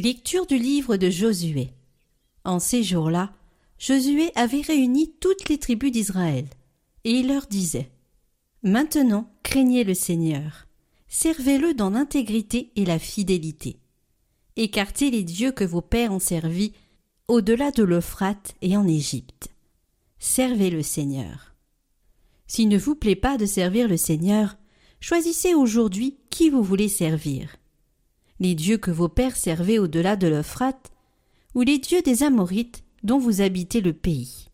Lecture du livre de Josué. En ces jours-là, Josué avait réuni toutes les tribus d'Israël, et il leur disait Maintenant, craignez le Seigneur, servez-le dans l'intégrité et la fidélité. Écartez les dieux que vos pères ont servis au-delà de l'Euphrate et en Égypte. Servez le Seigneur. S'il ne vous plaît pas de servir le Seigneur, choisissez aujourd'hui qui vous voulez servir les dieux que vos pères servaient au-delà de l'Euphrate, ou les dieux des Amorites dont vous habitez le pays.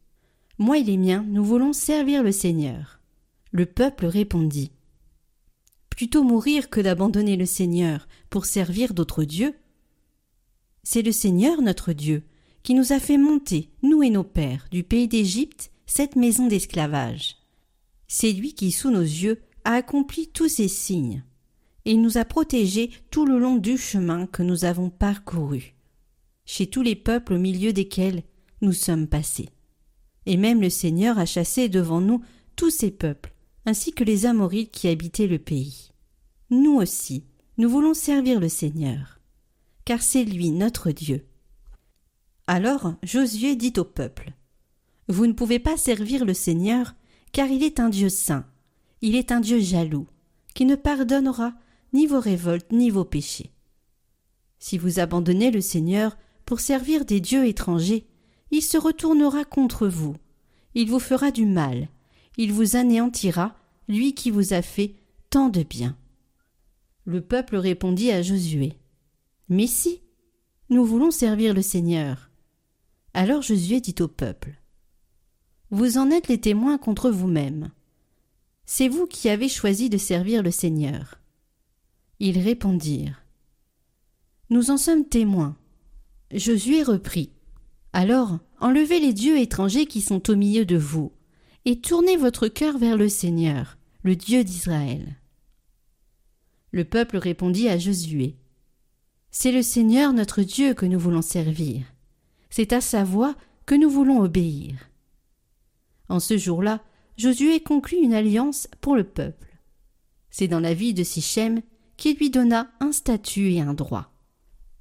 Moi et les miens, nous voulons servir le Seigneur. Le peuple répondit. Plutôt mourir que d'abandonner le Seigneur pour servir d'autres dieux. C'est le Seigneur notre Dieu qui nous a fait monter, nous et nos pères, du pays d'Égypte, cette maison d'esclavage. C'est lui qui, sous nos yeux, a accompli tous ces signes et nous a protégés tout le long du chemin que nous avons parcouru, chez tous les peuples au milieu desquels nous sommes passés. Et même le Seigneur a chassé devant nous tous ces peuples, ainsi que les Amorites qui habitaient le pays. Nous aussi, nous voulons servir le Seigneur, car c'est lui notre Dieu. Alors Josué dit au peuple Vous ne pouvez pas servir le Seigneur, car il est un Dieu saint, il est un Dieu jaloux, qui ne pardonnera ni vos révoltes, ni vos péchés. Si vous abandonnez le Seigneur pour servir des dieux étrangers, il se retournera contre vous, il vous fera du mal, il vous anéantira, lui qui vous a fait tant de bien. Le peuple répondit à Josué. Mais si, nous voulons servir le Seigneur. Alors Josué dit au peuple. Vous en êtes les témoins contre vous-même. C'est vous qui avez choisi de servir le Seigneur. Ils répondirent. Nous en sommes témoins. Josué reprit. Alors, enlevez les dieux étrangers qui sont au milieu de vous, et tournez votre cœur vers le Seigneur, le Dieu d'Israël. Le peuple répondit à Josué. C'est le Seigneur notre Dieu que nous voulons servir. C'est à sa voix que nous voulons obéir. En ce jour-là, Josué conclut une alliance pour le peuple. C'est dans la vie de Sichem qui lui donna un statut et un droit.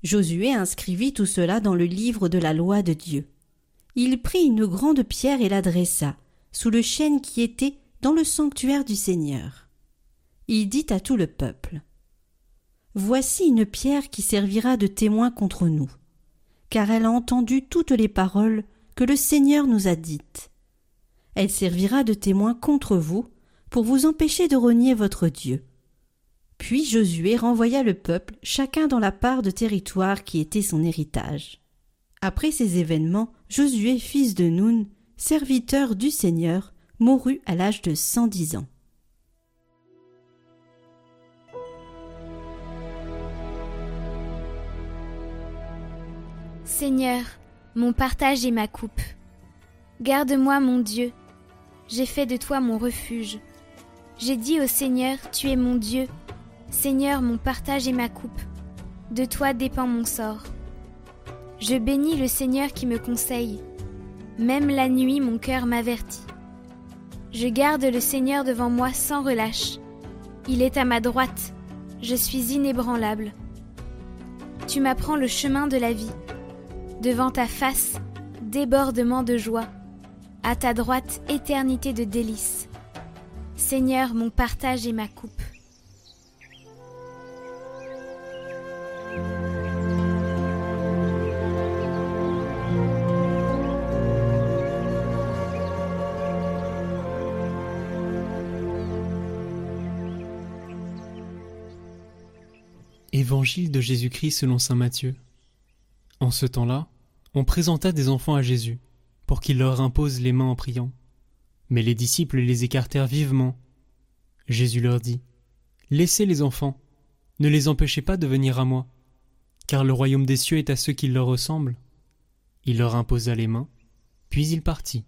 Josué inscrivit tout cela dans le livre de la loi de Dieu. Il prit une grande pierre et la dressa, sous le chêne qui était dans le sanctuaire du Seigneur. Il dit à tout le peuple. Voici une pierre qui servira de témoin contre nous, car elle a entendu toutes les paroles que le Seigneur nous a dites. Elle servira de témoin contre vous, pour vous empêcher de renier votre Dieu. Puis Josué renvoya le peuple, chacun dans la part de territoire qui était son héritage. Après ces événements, Josué, fils de Nun, serviteur du Seigneur, mourut à l'âge de cent dix ans. Seigneur, mon partage et ma coupe. Garde-moi, mon Dieu. J'ai fait de toi mon refuge. J'ai dit au Seigneur, Tu es mon Dieu, Seigneur, mon partage et ma coupe. De toi dépend mon sort. Je bénis le Seigneur qui me conseille. Même la nuit, mon cœur m'avertit. Je garde le Seigneur devant moi sans relâche. Il est à ma droite. Je suis inébranlable. Tu m'apprends le chemin de la vie. Devant ta face, débordement de joie. À ta droite, éternité de délices. Seigneur, mon partage et ma coupe. Évangile de Jésus-Christ selon saint Matthieu. En ce temps-là, on présenta des enfants à Jésus, pour qu'il leur impose les mains en priant. Mais les disciples les écartèrent vivement. Jésus leur dit Laissez les enfants, ne les empêchez pas de venir à moi, car le royaume des cieux est à ceux qui leur ressemblent. Il leur imposa les mains, puis il partit.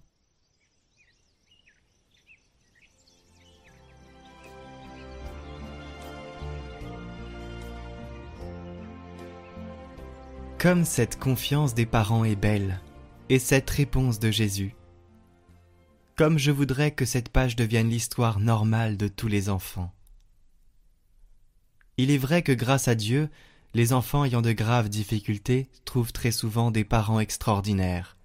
Comme cette confiance des parents est belle, et cette réponse de Jésus. Comme je voudrais que cette page devienne l'histoire normale de tous les enfants. Il est vrai que grâce à Dieu, les enfants ayant de graves difficultés trouvent très souvent des parents extraordinaires,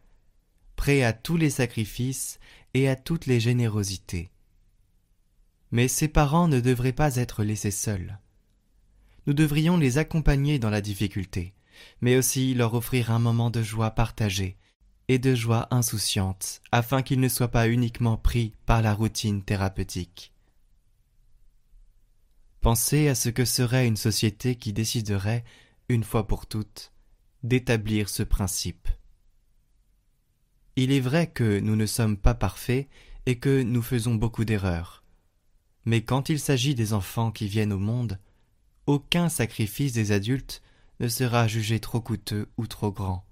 prêts à tous les sacrifices et à toutes les générosités. Mais ces parents ne devraient pas être laissés seuls. Nous devrions les accompagner dans la difficulté, mais aussi leur offrir un moment de joie partagée et de joie insouciante, afin qu'ils ne soient pas uniquement pris par la routine thérapeutique. Pensez à ce que serait une société qui déciderait, une fois pour toutes, d'établir ce principe. Il est vrai que nous ne sommes pas parfaits et que nous faisons beaucoup d'erreurs. Mais quand il s'agit des enfants qui viennent au monde, aucun sacrifice des adultes ne sera jugé trop coûteux ou trop grand,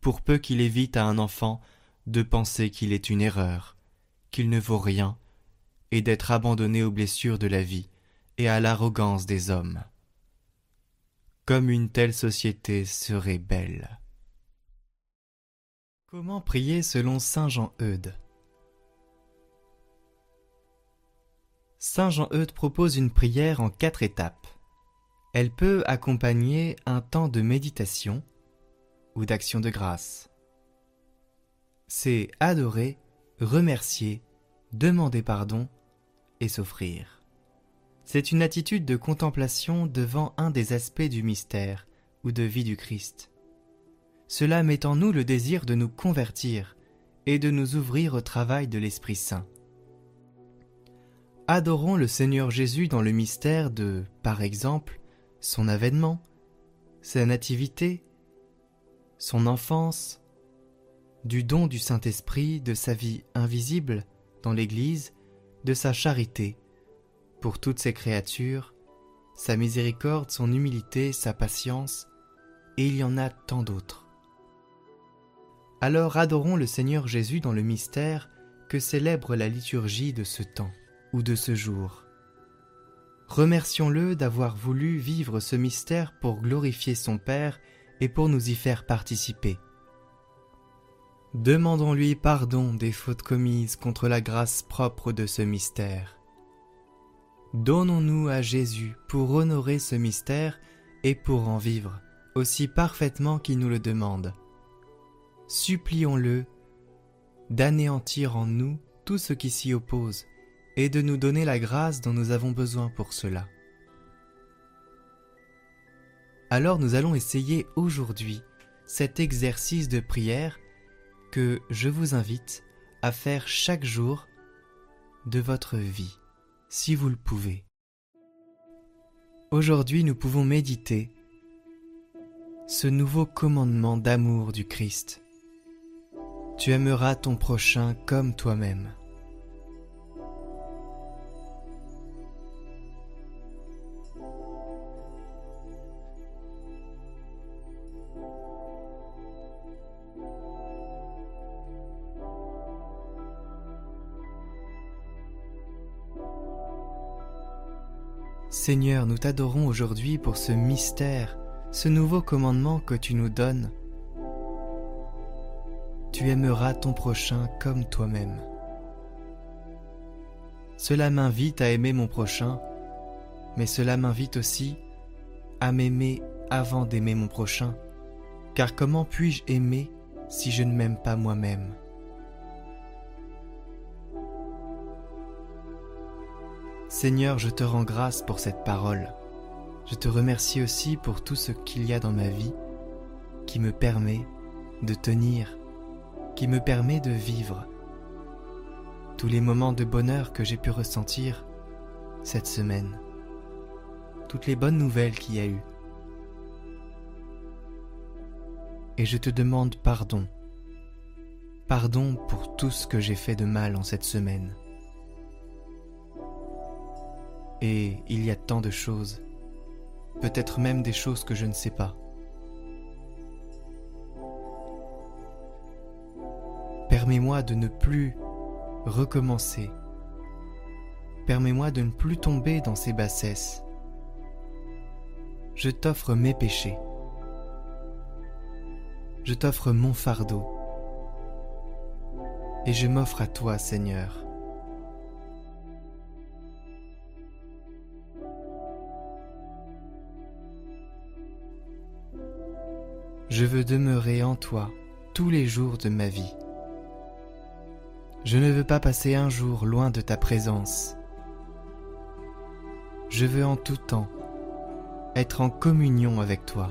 pour peu qu'il évite à un enfant de penser qu'il est une erreur, qu'il ne vaut rien, et d'être abandonné aux blessures de la vie et à l'arrogance des hommes. Comme une telle société serait belle. Comment prier selon Saint Jean-Eudes Saint Jean-Eudes propose une prière en quatre étapes. Elle peut accompagner un temps de méditation ou d'action de grâce. C'est adorer, remercier, demander pardon et s'offrir. C'est une attitude de contemplation devant un des aspects du mystère ou de vie du Christ. Cela met en nous le désir de nous convertir et de nous ouvrir au travail de l'Esprit Saint. Adorons le Seigneur Jésus dans le mystère de, par exemple, son avènement, sa nativité, son enfance, du don du Saint-Esprit, de sa vie invisible dans l'Église, de sa charité pour toutes ses créatures, sa miséricorde, son humilité, sa patience, et il y en a tant d'autres. Alors adorons le Seigneur Jésus dans le mystère que célèbre la liturgie de ce temps ou de ce jour. Remercions-le d'avoir voulu vivre ce mystère pour glorifier son Père et pour nous y faire participer. Demandons-lui pardon des fautes commises contre la grâce propre de ce mystère. Donnons-nous à Jésus pour honorer ce mystère et pour en vivre aussi parfaitement qu'il nous le demande. Supplions-le d'anéantir en nous tout ce qui s'y oppose et de nous donner la grâce dont nous avons besoin pour cela. Alors nous allons essayer aujourd'hui cet exercice de prière que je vous invite à faire chaque jour de votre vie, si vous le pouvez. Aujourd'hui nous pouvons méditer ce nouveau commandement d'amour du Christ. Tu aimeras ton prochain comme toi-même. Seigneur, nous t'adorons aujourd'hui pour ce mystère, ce nouveau commandement que tu nous donnes. Tu aimeras ton prochain comme toi-même. Cela m'invite à aimer mon prochain, mais cela m'invite aussi à m'aimer avant d'aimer mon prochain, car comment puis-je aimer si je ne m'aime pas moi-même? Seigneur, je te rends grâce pour cette parole. Je te remercie aussi pour tout ce qu'il y a dans ma vie qui me permet de tenir, qui me permet de vivre. Tous les moments de bonheur que j'ai pu ressentir cette semaine. Toutes les bonnes nouvelles qu'il y a eu. Et je te demande pardon. Pardon pour tout ce que j'ai fait de mal en cette semaine. Et il y a tant de choses, peut-être même des choses que je ne sais pas. Permets-moi de ne plus recommencer. Permets-moi de ne plus tomber dans ces bassesses. Je t'offre mes péchés. Je t'offre mon fardeau. Et je m'offre à toi, Seigneur. Je veux demeurer en toi tous les jours de ma vie. Je ne veux pas passer un jour loin de ta présence. Je veux en tout temps être en communion avec toi.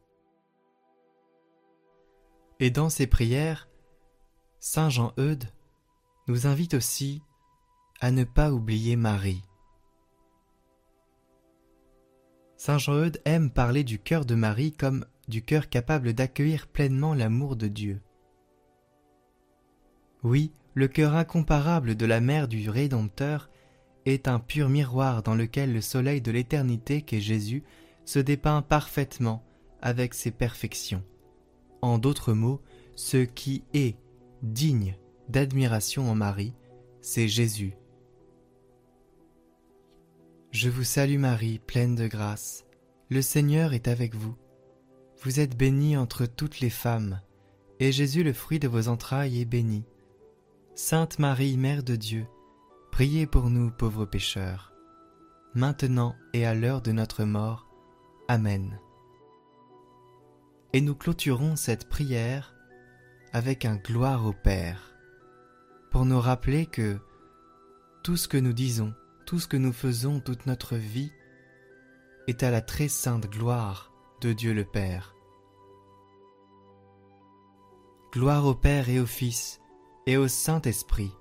Et dans ces prières, Saint Jean-Eudes nous invite aussi à ne pas oublier Marie. Saint Jean-Eudes aime parler du cœur de Marie comme du cœur capable d'accueillir pleinement l'amour de Dieu. Oui, le cœur incomparable de la mère du Rédempteur est un pur miroir dans lequel le soleil de l'éternité qu'est Jésus se dépeint parfaitement avec ses perfections. En d'autres mots, ce qui est digne d'admiration en Marie, c'est Jésus. Je vous salue Marie, pleine de grâce. Le Seigneur est avec vous. Vous êtes bénie entre toutes les femmes, et Jésus, le fruit de vos entrailles, est béni. Sainte Marie, Mère de Dieu, priez pour nous pauvres pécheurs, maintenant et à l'heure de notre mort. Amen. Et nous clôturons cette prière avec un gloire au Père, pour nous rappeler que tout ce que nous disons, tout ce que nous faisons toute notre vie est à la très sainte gloire de Dieu le Père. Gloire au Père et au Fils et au Saint-Esprit,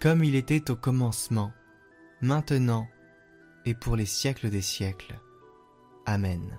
comme il était au commencement, maintenant et pour les siècles des siècles. Amen.